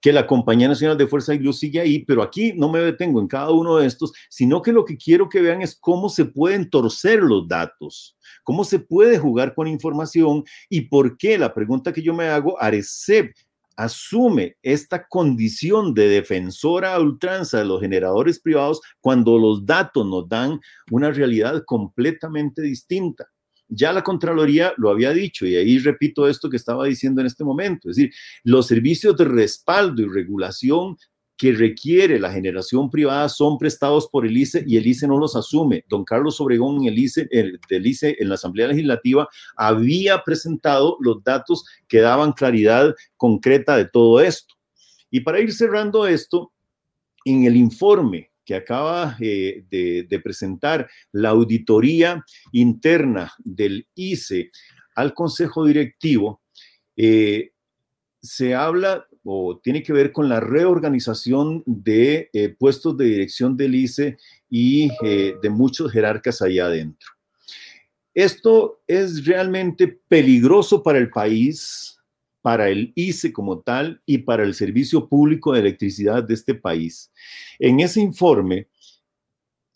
[SPEAKER 2] que la Compañía Nacional de Fuerza y Luz sigue ahí, pero aquí no me detengo en cada uno de estos, sino que lo que quiero que vean es cómo se pueden torcer los datos, cómo se puede jugar con información y por qué, la pregunta que yo me hago, Arecep asume esta condición de defensora a ultranza de los generadores privados cuando los datos nos dan una realidad completamente distinta. Ya la Contraloría lo había dicho y ahí repito esto que estaba diciendo en este momento, es decir, los servicios de respaldo y regulación que requiere la generación privada son prestados por el ICE y el ICE no los asume. Don Carlos Obregón en el ICE, el, del ICE en la Asamblea Legislativa había presentado los datos que daban claridad concreta de todo esto. Y para ir cerrando esto, en el informe que acaba eh, de, presentar la auditoría interna del ICE al Consejo Directivo, eh, se habla o tiene que ver con la reorganización de eh, puestos de dirección del ICE y de muchos jerarcas allá adentro. Esto es realmente peligroso para el país, para el ICE como tal y para el servicio público de electricidad de este país. En ese informe,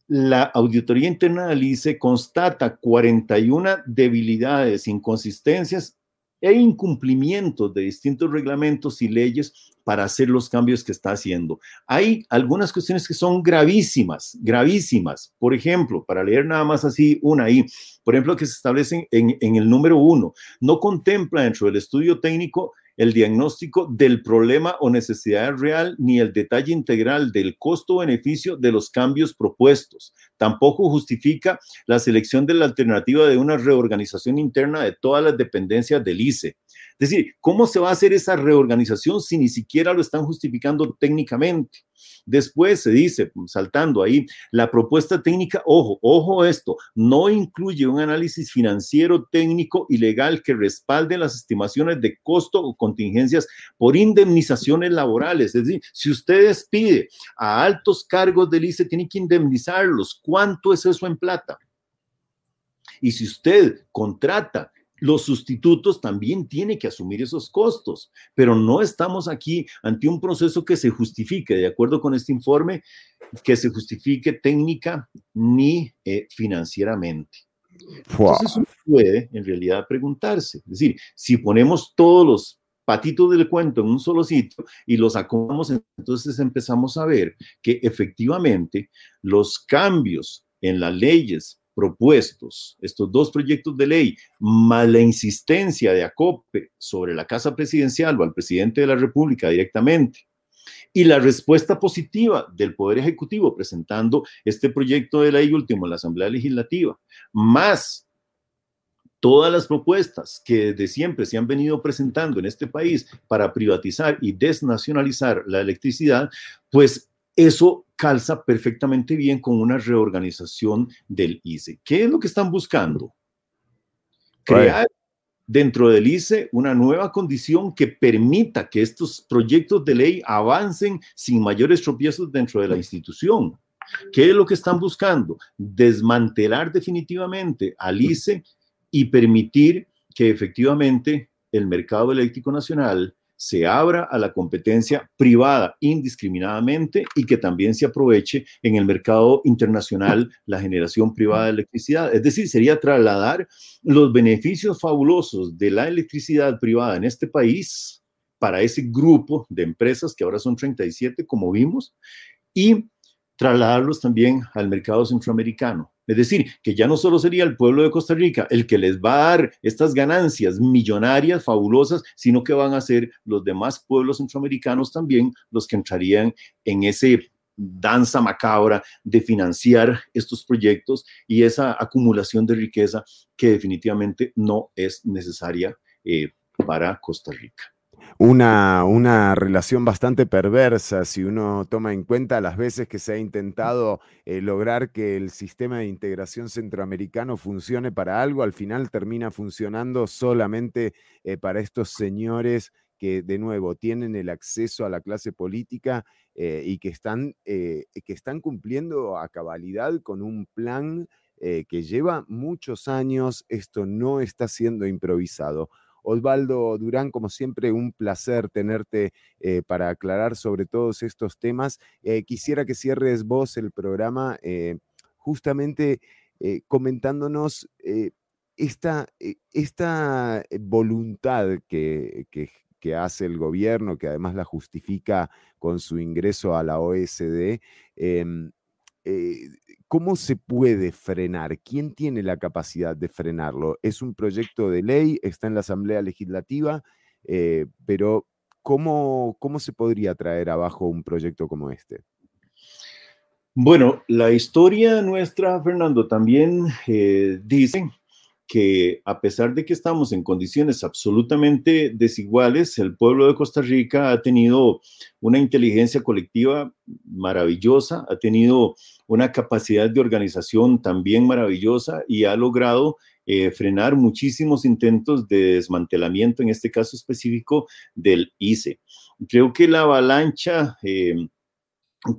[SPEAKER 2] la auditoría interna del ICE constata 41 debilidades, inconsistencias e incumplimientos de distintos reglamentos y leyes para hacer los cambios que está haciendo. Hay algunas cuestiones que son gravísimas, gravísimas. Por ejemplo, para leer nada más así una ahí, por ejemplo, que se establecen en, en el número uno, no contempla dentro del estudio técnico el diagnóstico del problema o necesidad real ni el detalle integral del costo-beneficio de los cambios propuestos. Tampoco justifica la selección de la alternativa de una reorganización interna de todas las dependencias del ICE. Es decir, ¿cómo se va a hacer esa reorganización si ni siquiera lo están justificando técnicamente? Después se dice, saltando ahí, la propuesta técnica, ojo, ojo esto, no incluye un análisis financiero, técnico y legal que respalde las estimaciones de costo o contingencias por indemnizaciones laborales. Es decir, si usted despide a altos cargos del ICE, tiene que indemnizarlos. ¿Cuánto es eso en plata? Y si usted contrata los sustitutos también tienen que asumir esos costos, pero no estamos aquí ante un proceso que se justifique, de acuerdo con este informe, que se justifique técnica ni eh, financieramente. Entonces uno puede en realidad preguntarse, es decir, si ponemos todos los patitos del cuento en un solo sitio y los acomodamos, entonces empezamos a ver que efectivamente los cambios en las leyes propuestos, estos dos proyectos de ley, más la insistencia de ACOPE sobre la Casa Presidencial o al presidente de la República directamente, y la respuesta positiva del Poder Ejecutivo presentando este proyecto de ley último en la Asamblea Legislativa, más todas las propuestas que de siempre se han venido presentando en este país para privatizar y desnacionalizar la electricidad, pues eso calza perfectamente bien con una reorganización del ICE. ¿Qué es lo que están buscando? Crear dentro del ICE una nueva condición que permita que estos proyectos de ley avancen sin mayores tropiezos dentro de la institución. ¿Qué es lo que están buscando? Desmantelar definitivamente al ICE y permitir que efectivamente el mercado eléctrico nacional se abra a la competencia privada indiscriminadamente y que también se aproveche en el mercado internacional la generación privada de electricidad. Es decir, sería trasladar los beneficios fabulosos de la electricidad privada en este país para ese grupo de empresas que ahora son 37, como vimos, y trasladarlos también al mercado centroamericano. Es decir, que ya no solo sería el pueblo de Costa Rica el que les va a dar estas ganancias millonarias, fabulosas, sino que van a ser los demás pueblos centroamericanos también los que entrarían en ese danza macabra de financiar estos proyectos y esa acumulación de riqueza que definitivamente no es necesaria eh, para Costa Rica
[SPEAKER 1] una, una, relación bastante perversa si uno toma en cuenta las veces que se ha intentado eh, lograr que el sistema de integración centroamericano funcione para algo, al final termina funcionando solamente eh, para estos señores que de nuevo tienen el acceso a la clase política eh, y que están, que están cumpliendo a cabalidad con un plan que lleva muchos años, esto no está siendo improvisado. Osvaldo Durán, como siempre, un placer tenerte eh, para aclarar sobre todos estos temas. Eh, quisiera que cierres vos el programa eh, justamente comentándonos esta, esta, voluntad que, que, hace el gobierno, que además la justifica con su ingreso a la OSD. Em, ¿Cómo se puede frenar? ¿Quién tiene la capacidad de frenarlo? Es un proyecto de ley, está en la Asamblea Legislativa, eh, pero ¿cómo, ¿cómo se podría traer abajo un proyecto como este?
[SPEAKER 2] Bueno, la historia nuestra, Fernando, también eh, dice que a pesar de que estamos en condiciones absolutamente desiguales, el pueblo de Costa Rica ha tenido una inteligencia colectiva maravillosa, ha tenido una capacidad de organización también maravillosa y ha logrado eh, frenar muchísimos intentos de desmantelamiento, en este caso específico del ICE. Creo que la avalancha... Eh,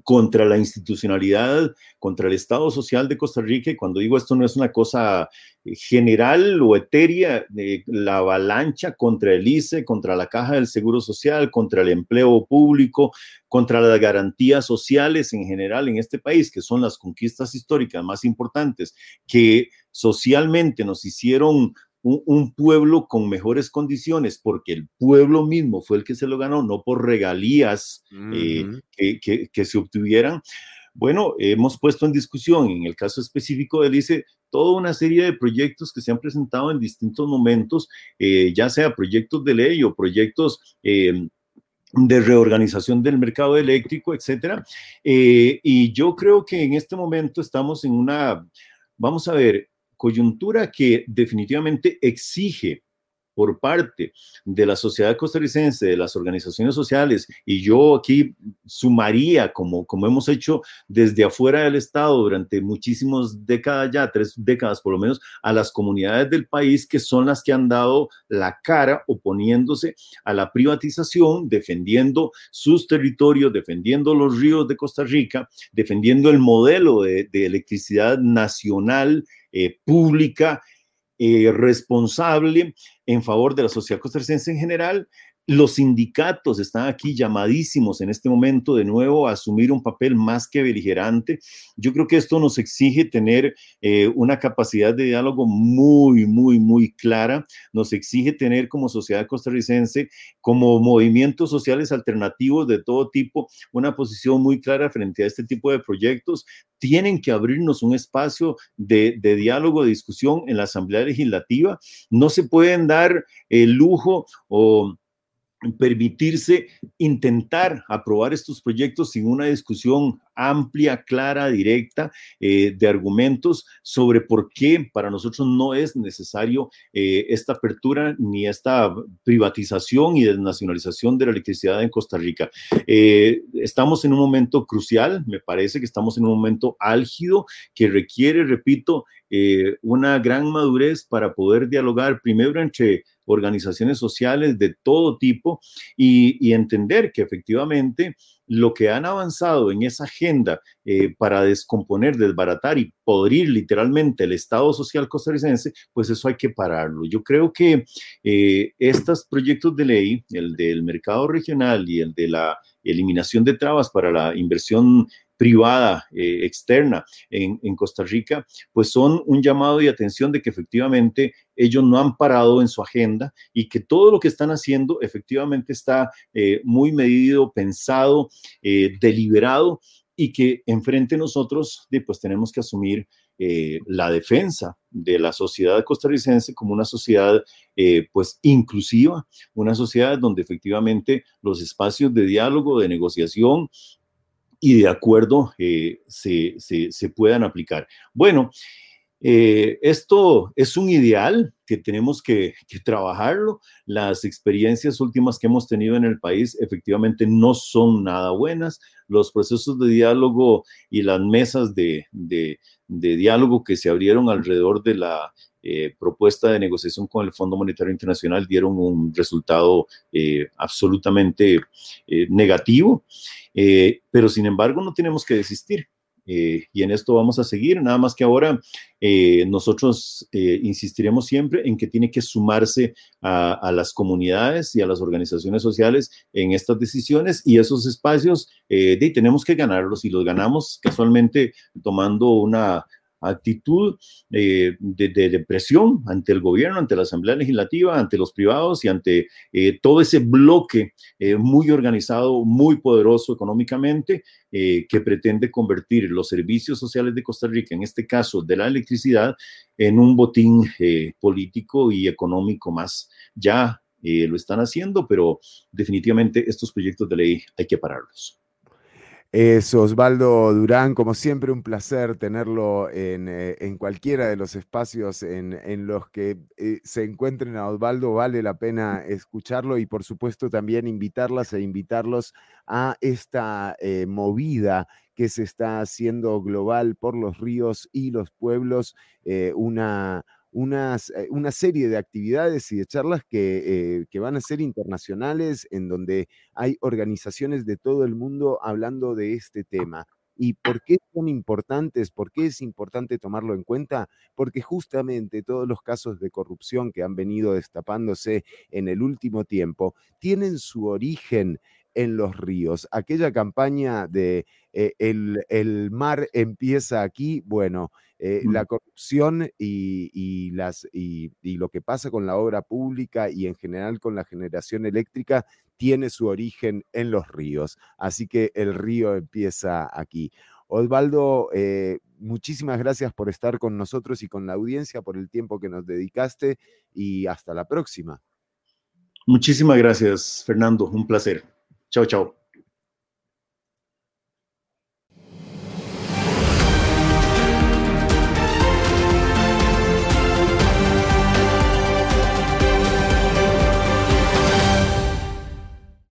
[SPEAKER 2] contra la institucionalidad, contra el Estado social de Costa Rica, cuando digo esto no es una cosa eh, general o etérea, la avalancha contra el ICE, contra la Caja del Seguro Social, contra el empleo público, contra las garantías sociales en general en este país, que son las conquistas históricas más importantes, que socialmente nos hicieron un, pueblo con mejores condiciones, porque el pueblo mismo fue el que se lo ganó, no por regalías eh, que, se obtuvieran. Bueno, hemos puesto en discusión, en el caso específico del ICE, toda una serie de proyectos que se han presentado en distintos momentos, eh, ya sea proyectos de ley o proyectos eh, de reorganización del mercado eléctrico, etcétera. y yo creo que en este momento estamos en una, vamos a ver, coyuntura que definitivamente exige por parte de la sociedad costarricense, de las organizaciones sociales, y yo aquí sumaría, como, como hemos hecho desde afuera del Estado durante muchísimas décadas ya, tres décadas por lo menos, a las comunidades del país que son las que han dado la cara oponiéndose a la privatización, defendiendo sus territorios, defendiendo los ríos de Costa Rica, defendiendo el modelo de, de electricidad nacional, eh, pública, eh, responsable en favor de la sociedad costarricense en general. Los sindicatos están aquí llamadísimos en este momento de nuevo a asumir un papel más que beligerante. Yo creo que esto nos exige tener eh, una capacidad de diálogo muy, muy, muy clara. Nos exige tener como sociedad costarricense, como movimientos sociales alternativos de todo tipo, una posición muy clara frente a este tipo de proyectos tienen que abrirnos un espacio de, diálogo, de discusión en la Asamblea Legislativa. No se pueden dar el lujo o permitirse intentar aprobar estos proyectos sin una discusión amplia, clara, directa eh, de argumentos sobre por qué para nosotros no es necesario eh, esta apertura ni esta privatización y desnacionalización de la electricidad en Costa Rica. Eh, estamos en un momento crucial, me parece que estamos en un momento álgido que requiere, repito, una gran madurez para poder dialogar primero entre organizaciones sociales de todo tipo y, entender que efectivamente lo que han avanzado en esa agenda eh, para descomponer, desbaratar y podrir literalmente el Estado social costarricense, pues eso hay que pararlo. Yo creo que eh, estos proyectos de ley, el del mercado regional y el de la eliminación de trabas para la inversión privada, eh, externa en, Costa Rica, pues son un llamado de atención de que efectivamente ellos no han parado en su agenda y que todo lo que están haciendo efectivamente está eh, muy medido, pensado, eh, deliberado y que enfrente nosotros pues tenemos que asumir la defensa de la sociedad costarricense como una sociedad pues inclusiva, una sociedad donde efectivamente los espacios de diálogo, de negociación, y de acuerdo eh, se, se, puedan aplicar. Bueno, eh, esto es un ideal que tenemos que, trabajarlo. Las experiencias últimas que hemos tenido en el país efectivamente no son nada buenas. Los procesos de diálogo y las mesas de, de diálogo que se abrieron alrededor de la eh, propuesta de negociación con el Fondo Monetario Internacional dieron un resultado eh, absolutamente eh, negativo, pero sin embargo no tenemos que desistir. y en esto vamos a seguir, nada más que ahora nosotros insistiremos siempre en que tiene que sumarse a, las comunidades y a las organizaciones sociales en estas decisiones y esos espacios tenemos que ganarlos y los ganamos casualmente tomando una, actitud eh, de, depresión ante el gobierno, ante la Asamblea Legislativa, ante los privados y ante eh, todo ese bloque eh, muy organizado, muy poderoso económicamente, que pretende convertir los servicios sociales de Costa Rica, en este caso de la electricidad, en un botín político y económico más. Ya lo están haciendo, pero definitivamente estos proyectos de ley hay que pararlos.
[SPEAKER 1] Es Osvaldo Durán, como siempre un placer tenerlo en, eh, cualquiera de los espacios en, los que eh, se encuentren a Osvaldo, vale la pena escucharlo y por supuesto también invitarlas e invitarlos a esta eh, movida que se está haciendo global por los ríos y los pueblos, una unas, eh, una serie de actividades y de charlas que, eh, que, van a ser internacionales, en donde hay organizaciones de todo el mundo hablando de este tema. ¿Y por qué son importantes? ¿Por qué es importante tomarlo en cuenta? Porque justamente todos los casos de corrupción que han venido destapándose en el último tiempo tienen su origen en los ríos. Aquella campaña de eh, el, mar empieza aquí, bueno, eh, la corrupción y, las, y, lo que pasa con la obra pública y en general con la generación eléctrica tiene su origen en los ríos. Así que el río empieza aquí. Osvaldo, eh, muchísimas gracias por estar con nosotros y con la audiencia, por el tiempo que nos dedicaste y hasta la próxima.
[SPEAKER 2] Muchísimas gracias, Fernando. Un placer. Ciao.